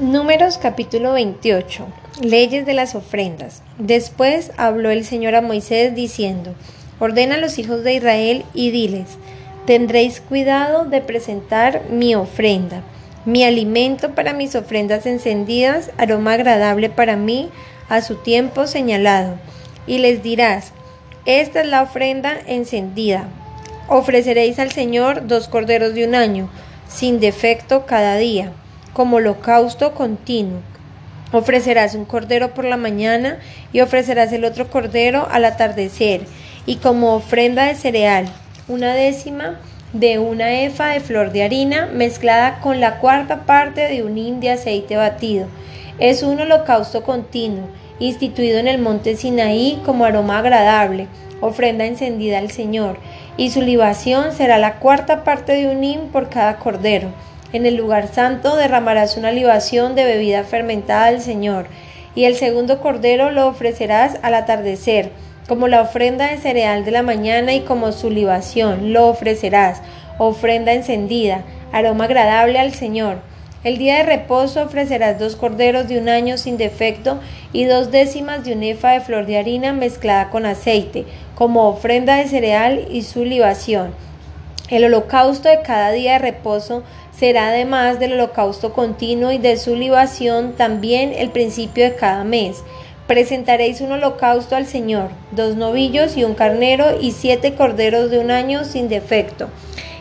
Números capítulo 28. Leyes de las ofrendas. Después habló el Señor a Moisés diciendo, Ordena a los hijos de Israel y diles, tendréis cuidado de presentar mi ofrenda, mi alimento para mis ofrendas encendidas, aroma agradable para mí, a su tiempo señalado. Y les dirás, esta es la ofrenda encendida. Ofreceréis al Señor dos corderos de un año, sin defecto cada día como holocausto continuo. Ofrecerás un cordero por la mañana y ofrecerás el otro cordero al atardecer, y como ofrenda de cereal, una décima de una efa de flor de harina mezclada con la cuarta parte de un hin de aceite batido. Es un holocausto continuo, instituido en el monte Sinaí como aroma agradable, ofrenda encendida al Señor, y su libación será la cuarta parte de un hin por cada cordero en el lugar santo derramarás una libación de bebida fermentada al Señor, y el segundo cordero lo ofrecerás al atardecer, como la ofrenda de cereal de la mañana y como su libación lo ofrecerás, ofrenda encendida, aroma agradable al Señor. El día de reposo ofrecerás dos corderos de un año sin defecto y dos décimas de un efa de flor de harina mezclada con aceite, como ofrenda de cereal y su libación. El holocausto de cada día de reposo será además del holocausto continuo y de su libación también el principio de cada mes. Presentaréis un holocausto al Señor, dos novillos y un carnero y siete corderos de un año sin defecto,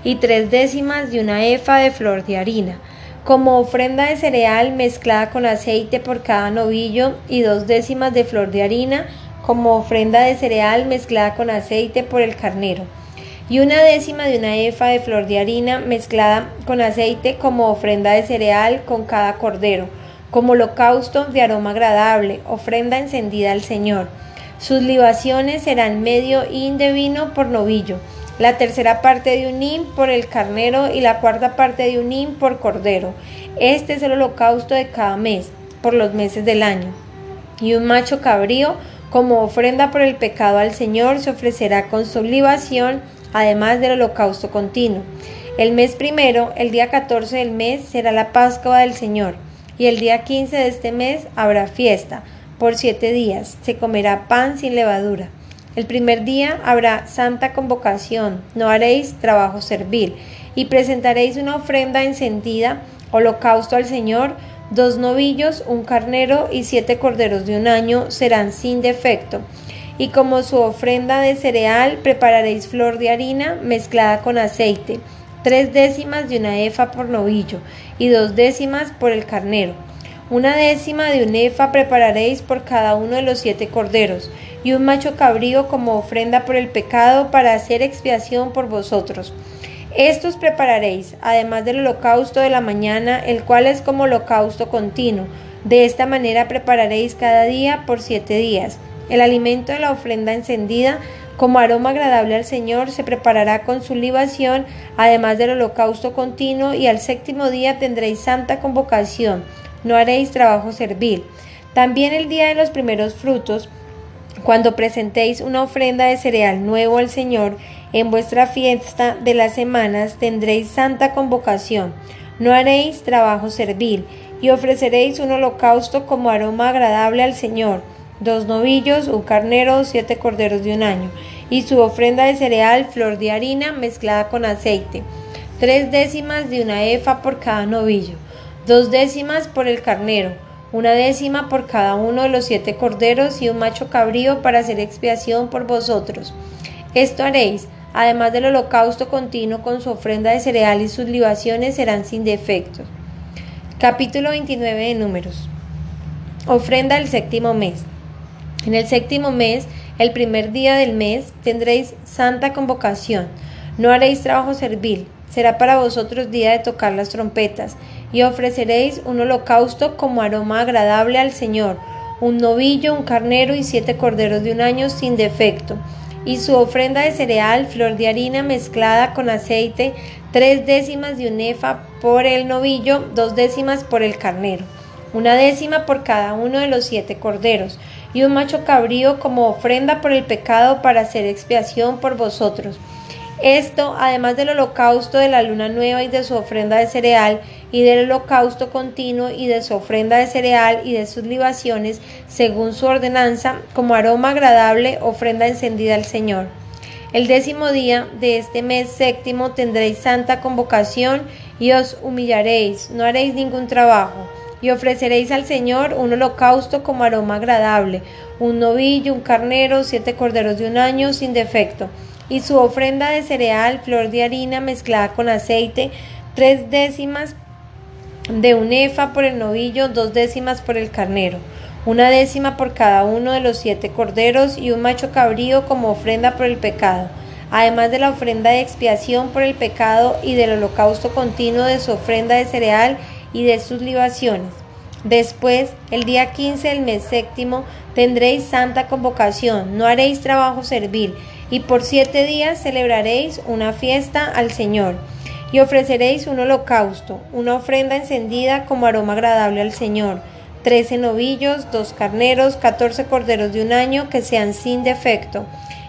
y tres décimas de una efa de flor de harina, como ofrenda de cereal mezclada con aceite por cada novillo, y dos décimas de flor de harina, como ofrenda de cereal mezclada con aceite por el carnero y una décima de una efa de flor de harina mezclada con aceite como ofrenda de cereal con cada cordero, como holocausto de aroma agradable, ofrenda encendida al Señor. Sus libaciones serán medio hin de vino por novillo, la tercera parte de un hin por el carnero y la cuarta parte de un hin por cordero. Este es el holocausto de cada mes, por los meses del año. Y un macho cabrío, como ofrenda por el pecado al Señor, se ofrecerá con su libación además del holocausto continuo. El mes primero, el día 14 del mes, será la Pascua del Señor, y el día 15 de este mes habrá fiesta. Por siete días se comerá pan sin levadura. El primer día habrá santa convocación, no haréis trabajo servil, y presentaréis una ofrenda encendida, holocausto al Señor, dos novillos, un carnero y siete corderos de un año serán sin defecto y como su ofrenda de cereal prepararéis flor de harina mezclada con aceite, tres décimas de una efa por novillo y dos décimas por el carnero. Una décima de un efa prepararéis por cada uno de los siete corderos, y un macho cabrío como ofrenda por el pecado para hacer expiación por vosotros. Estos prepararéis, además del holocausto de la mañana, el cual es como holocausto continuo. De esta manera prepararéis cada día por siete días. El alimento de la ofrenda encendida como aroma agradable al Señor se preparará con su libación, además del holocausto continuo, y al séptimo día tendréis santa convocación, no haréis trabajo servil. También el día de los primeros frutos, cuando presentéis una ofrenda de cereal nuevo al Señor, en vuestra fiesta de las semanas tendréis santa convocación, no haréis trabajo servil, y ofreceréis un holocausto como aroma agradable al Señor dos novillos, un carnero, siete corderos de un año, y su ofrenda de cereal, flor de harina mezclada con aceite, tres décimas de una efa por cada novillo, dos décimas por el carnero, una décima por cada uno de los siete corderos y un macho cabrío para hacer expiación por vosotros. Esto haréis, además del holocausto continuo con su ofrenda de cereal y sus libaciones serán sin defectos. Capítulo 29 de Números. Ofrenda del séptimo mes. En el séptimo mes, el primer día del mes, tendréis santa convocación. No haréis trabajo servil. Será para vosotros día de tocar las trompetas, y ofreceréis un holocausto como aroma agradable al Señor, un novillo, un carnero y siete corderos de un año sin defecto, y su ofrenda de cereal, flor de harina mezclada con aceite, tres décimas de un efa por el novillo, dos décimas por el carnero una décima por cada uno de los siete corderos, y un macho cabrío como ofrenda por el pecado para hacer expiación por vosotros. Esto, además del holocausto de la luna nueva y de su ofrenda de cereal, y del holocausto continuo y de su ofrenda de cereal y de sus libaciones, según su ordenanza, como aroma agradable, ofrenda encendida al Señor. El décimo día de este mes séptimo tendréis santa convocación y os humillaréis, no haréis ningún trabajo, y ofreceréis al Señor un holocausto como aroma agradable, un novillo, un carnero, siete corderos de un año sin defecto, y su ofrenda de cereal, flor de harina mezclada con aceite, tres décimas de un efa por el novillo, dos décimas por el carnero, una décima por cada uno de los siete corderos y un macho cabrío como ofrenda por el pecado, además de la ofrenda de expiación por el pecado y del holocausto continuo de su ofrenda de cereal y de sus libaciones. Después, el día quince del mes séptimo, tendréis santa convocación, no haréis trabajo servil, y por siete días celebraréis una fiesta al Señor y ofreceréis un holocausto, una ofrenda encendida como aroma agradable al Señor, trece novillos, dos carneros, catorce corderos de un año que sean sin defecto,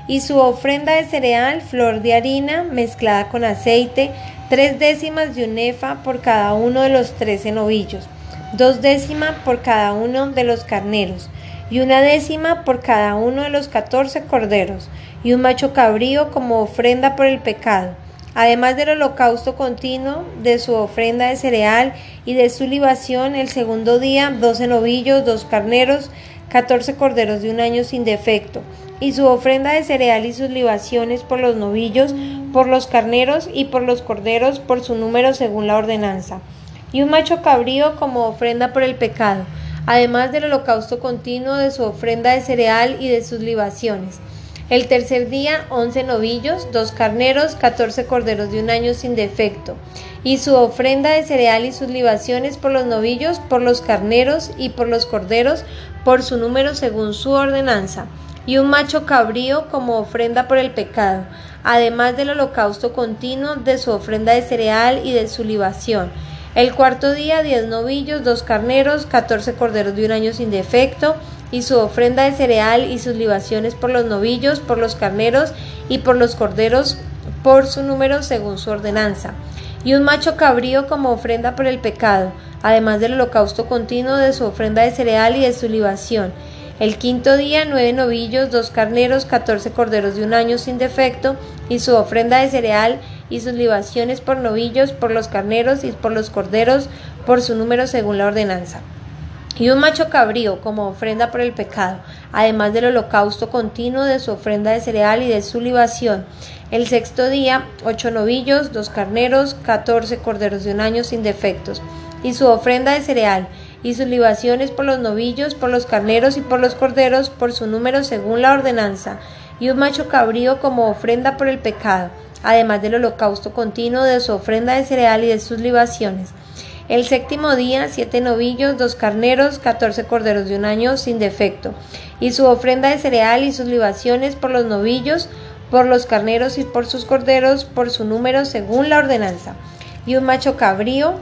y su ofrenda de cereal, flor de harina mezclada con aceite, tres décimas de un efa por cada uno de los trece novillos, dos décimas por cada uno de los carneros, y una décima por cada uno de los catorce corderos, y un macho cabrío como ofrenda por el pecado además del holocausto continuo, de su ofrenda de cereal y de su libación, el segundo día, doce novillos, dos carneros, catorce corderos de un año sin defecto, y su ofrenda de cereal y sus libaciones por los novillos, por los carneros y por los corderos por su número según la ordenanza, y un macho cabrío como ofrenda por el pecado, además del holocausto continuo de su ofrenda de cereal y de sus libaciones. El tercer día, once novillos, dos carneros, catorce corderos de un año sin defecto, y su ofrenda de cereal y sus libaciones por los novillos, por los carneros y por los corderos, por su número según su ordenanza, y un macho cabrío como ofrenda por el pecado, además del holocausto continuo de su ofrenda de cereal y de su libación. El cuarto día, diez novillos, dos carneros, catorce corderos de un año sin defecto, y su ofrenda de cereal y sus libaciones por los novillos, por los carneros y por los corderos por su número según su ordenanza, y un macho cabrío como ofrenda por el pecado, además del holocausto continuo de su ofrenda de cereal y de su libación. El quinto día, nueve novillos, dos carneros, catorce corderos de un año sin defecto, y su ofrenda de cereal y sus libaciones por novillos, por los carneros y por los corderos, por su número según la ordenanza y un macho cabrío como ofrenda por el pecado, además del holocausto continuo de su ofrenda de cereal y de su libación. El sexto día, ocho novillos, dos carneros, catorce corderos de un año sin defectos, y su ofrenda de cereal, y sus libaciones por los novillos, por los carneros y por los corderos, por su número según la ordenanza, y un macho cabrío como ofrenda por el pecado, además del holocausto continuo de su ofrenda de cereal y de sus libaciones. El séptimo día, siete novillos, dos carneros, catorce corderos de un año sin defecto, y su ofrenda de cereal y sus libaciones por los novillos, por los carneros y por sus corderos, por su número según la ordenanza, y un macho cabrío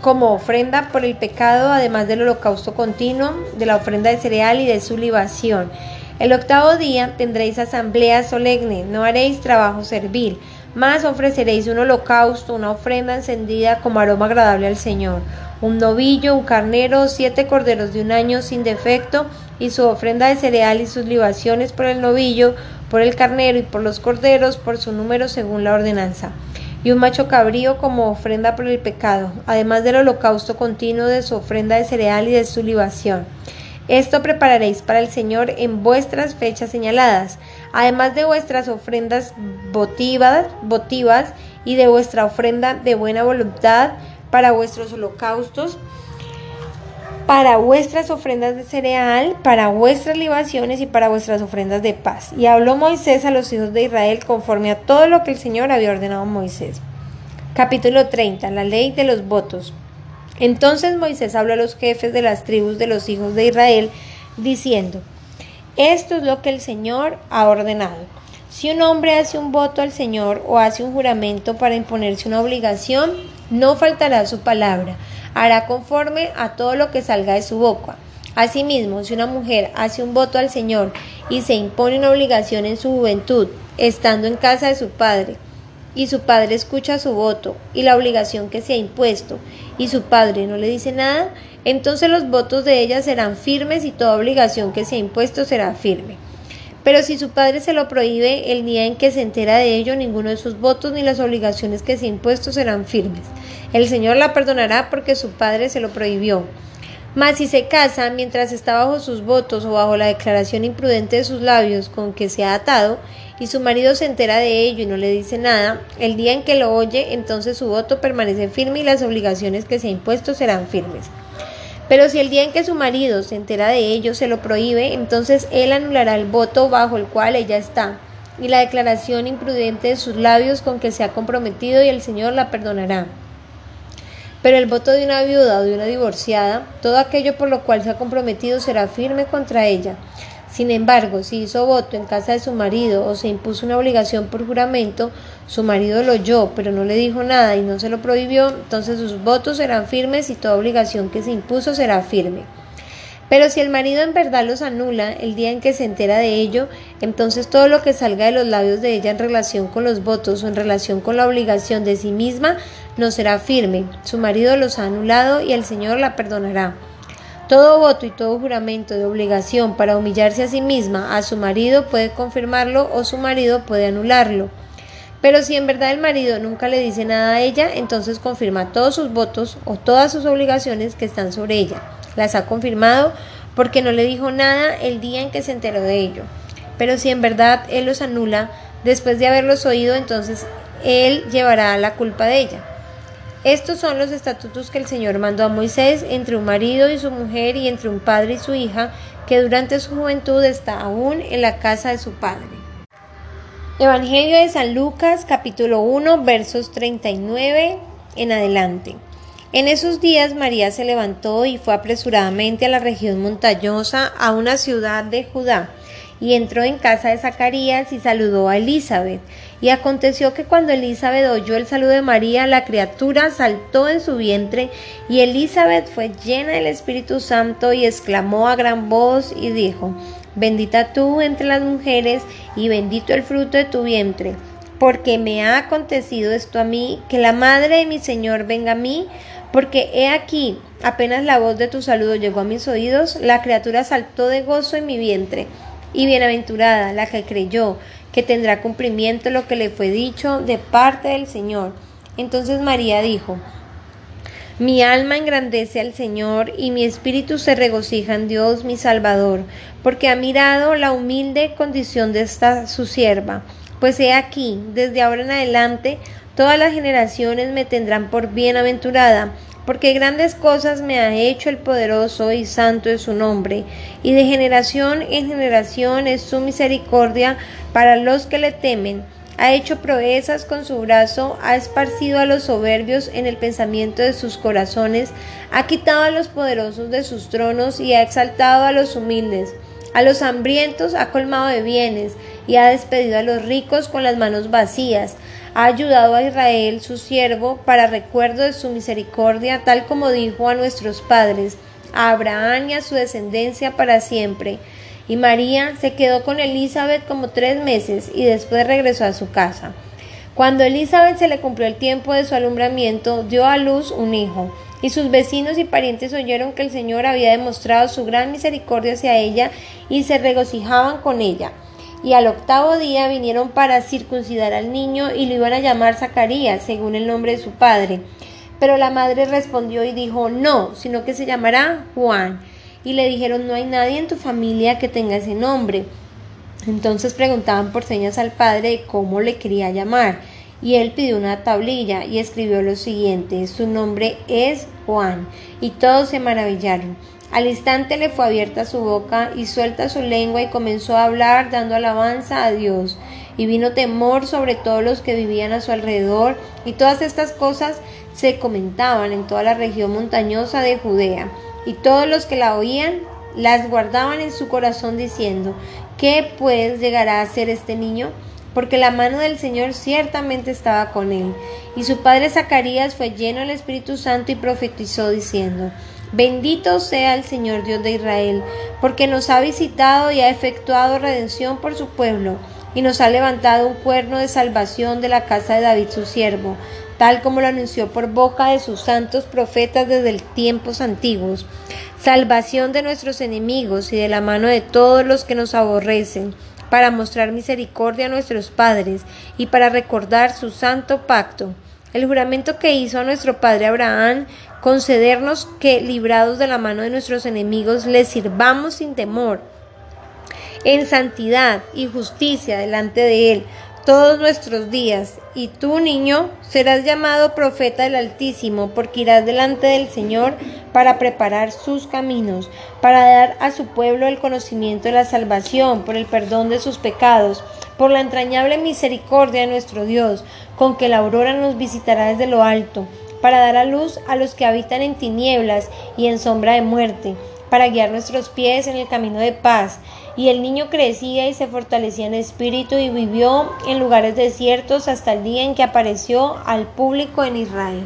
como ofrenda por el pecado, además del holocausto continuo, de la ofrenda de cereal y de su libación. El octavo día tendréis asamblea solemne, no haréis trabajo servil más ofreceréis un holocausto, una ofrenda encendida como aroma agradable al Señor, un novillo, un carnero, siete corderos de un año sin defecto, y su ofrenda de cereal y sus libaciones por el novillo, por el carnero y por los corderos, por su número según la ordenanza y un macho cabrío como ofrenda por el pecado, además del holocausto continuo de su ofrenda de cereal y de su libación. Esto prepararéis para el Señor en vuestras fechas señaladas, además de vuestras ofrendas votivas, votivas y de vuestra ofrenda de buena voluntad para vuestros holocaustos, para vuestras ofrendas de cereal, para vuestras libaciones y para vuestras ofrendas de paz. Y habló Moisés a los hijos de Israel conforme a todo lo que el Señor había ordenado a Moisés. Capítulo 30. La ley de los votos. Entonces Moisés habló a los jefes de las tribus de los hijos de Israel, diciendo, Esto es lo que el Señor ha ordenado. Si un hombre hace un voto al Señor o hace un juramento para imponerse una obligación, no faltará su palabra, hará conforme a todo lo que salga de su boca. Asimismo, si una mujer hace un voto al Señor y se impone una obligación en su juventud, estando en casa de su padre, y su padre escucha su voto y la obligación que se ha impuesto, y su padre no le dice nada, entonces los votos de ella serán firmes y toda obligación que se ha impuesto será firme. Pero si su padre se lo prohíbe el día en que se entera de ello, ninguno de sus votos ni las obligaciones que se ha impuesto serán firmes. El Señor la perdonará porque su padre se lo prohibió. Mas si se casa mientras está bajo sus votos o bajo la declaración imprudente de sus labios con que se ha atado, y su marido se entera de ello y no le dice nada, el día en que lo oye, entonces su voto permanece firme y las obligaciones que se ha impuesto serán firmes. Pero si el día en que su marido se entera de ello se lo prohíbe, entonces él anulará el voto bajo el cual ella está, y la declaración imprudente de sus labios con que se ha comprometido y el Señor la perdonará. Pero el voto de una viuda o de una divorciada, todo aquello por lo cual se ha comprometido será firme contra ella. Sin embargo, si hizo voto en casa de su marido o se impuso una obligación por juramento, su marido lo oyó, pero no le dijo nada y no se lo prohibió, entonces sus votos serán firmes y toda obligación que se impuso será firme. Pero si el marido en verdad los anula el día en que se entera de ello, entonces todo lo que salga de los labios de ella en relación con los votos o en relación con la obligación de sí misma no será firme. Su marido los ha anulado y el Señor la perdonará. Todo voto y todo juramento de obligación para humillarse a sí misma a su marido puede confirmarlo o su marido puede anularlo. Pero si en verdad el marido nunca le dice nada a ella, entonces confirma todos sus votos o todas sus obligaciones que están sobre ella. Las ha confirmado porque no le dijo nada el día en que se enteró de ello. Pero si en verdad él los anula después de haberlos oído, entonces él llevará la culpa de ella. Estos son los estatutos que el Señor mandó a Moisés entre un marido y su mujer y entre un padre y su hija, que durante su juventud está aún en la casa de su padre. Evangelio de San Lucas capítulo 1 versos 39 en adelante. En esos días María se levantó y fue apresuradamente a la región montañosa, a una ciudad de Judá y entró en casa de Zacarías y saludó a Elizabeth. Y aconteció que cuando Elizabeth oyó el saludo de María, la criatura saltó en su vientre, y Elizabeth fue llena del Espíritu Santo y exclamó a gran voz y dijo, Bendita tú entre las mujeres, y bendito el fruto de tu vientre, porque me ha acontecido esto a mí, que la madre de mi Señor venga a mí, porque he aquí, apenas la voz de tu saludo llegó a mis oídos, la criatura saltó de gozo en mi vientre y bienaventurada la que creyó que tendrá cumplimiento lo que le fue dicho de parte del Señor. Entonces María dijo, mi alma engrandece al Señor y mi espíritu se regocija en Dios mi Salvador, porque ha mirado la humilde condición de esta su sierva. Pues he aquí, desde ahora en adelante, todas las generaciones me tendrán por bienaventurada, porque grandes cosas me ha hecho el poderoso y santo es su nombre, y de generación en generación es su misericordia para los que le temen. Ha hecho proezas con su brazo, ha esparcido a los soberbios en el pensamiento de sus corazones, ha quitado a los poderosos de sus tronos y ha exaltado a los humildes. A los hambrientos ha colmado de bienes y ha despedido a los ricos con las manos vacías ha ayudado a Israel, su siervo, para recuerdo de su misericordia, tal como dijo a nuestros padres, a Abraham y a su descendencia para siempre. Y María se quedó con Elizabeth como tres meses y después regresó a su casa. Cuando Elizabeth se le cumplió el tiempo de su alumbramiento, dio a luz un hijo, y sus vecinos y parientes oyeron que el Señor había demostrado su gran misericordia hacia ella y se regocijaban con ella y al octavo día vinieron para circuncidar al niño y lo iban a llamar Zacarías, según el nombre de su padre. Pero la madre respondió y dijo, no, sino que se llamará Juan. Y le dijeron, no hay nadie en tu familia que tenga ese nombre. Entonces preguntaban por señas al padre cómo le quería llamar. Y él pidió una tablilla y escribió lo siguiente, su nombre es Juan. Y todos se maravillaron. Al instante le fue abierta su boca y suelta su lengua y comenzó a hablar dando alabanza a Dios. Y vino temor sobre todos los que vivían a su alrededor y todas estas cosas se comentaban en toda la región montañosa de Judea. Y todos los que la oían las guardaban en su corazón diciendo, ¿qué pues llegará a ser este niño? Porque la mano del Señor ciertamente estaba con él. Y su padre Zacarías fue lleno del Espíritu Santo y profetizó diciendo, Bendito sea el Señor Dios de Israel, porque nos ha visitado y ha efectuado redención por su pueblo, y nos ha levantado un cuerno de salvación de la casa de David su siervo, tal como lo anunció por boca de sus santos profetas desde tiempos antiguos, salvación de nuestros enemigos y de la mano de todos los que nos aborrecen, para mostrar misericordia a nuestros padres y para recordar su santo pacto, el juramento que hizo a nuestro padre Abraham, concedernos que, librados de la mano de nuestros enemigos, les sirvamos sin temor, en santidad y justicia delante de Él, todos nuestros días, y tú, niño, serás llamado profeta del Altísimo, porque irás delante del Señor para preparar sus caminos, para dar a su pueblo el conocimiento de la salvación, por el perdón de sus pecados, por la entrañable misericordia de nuestro Dios, con que la aurora nos visitará desde lo alto, para dar a luz a los que habitan en tinieblas y en sombra de muerte, para guiar nuestros pies en el camino de paz. Y el niño crecía y se fortalecía en espíritu y vivió en lugares desiertos hasta el día en que apareció al público en Israel.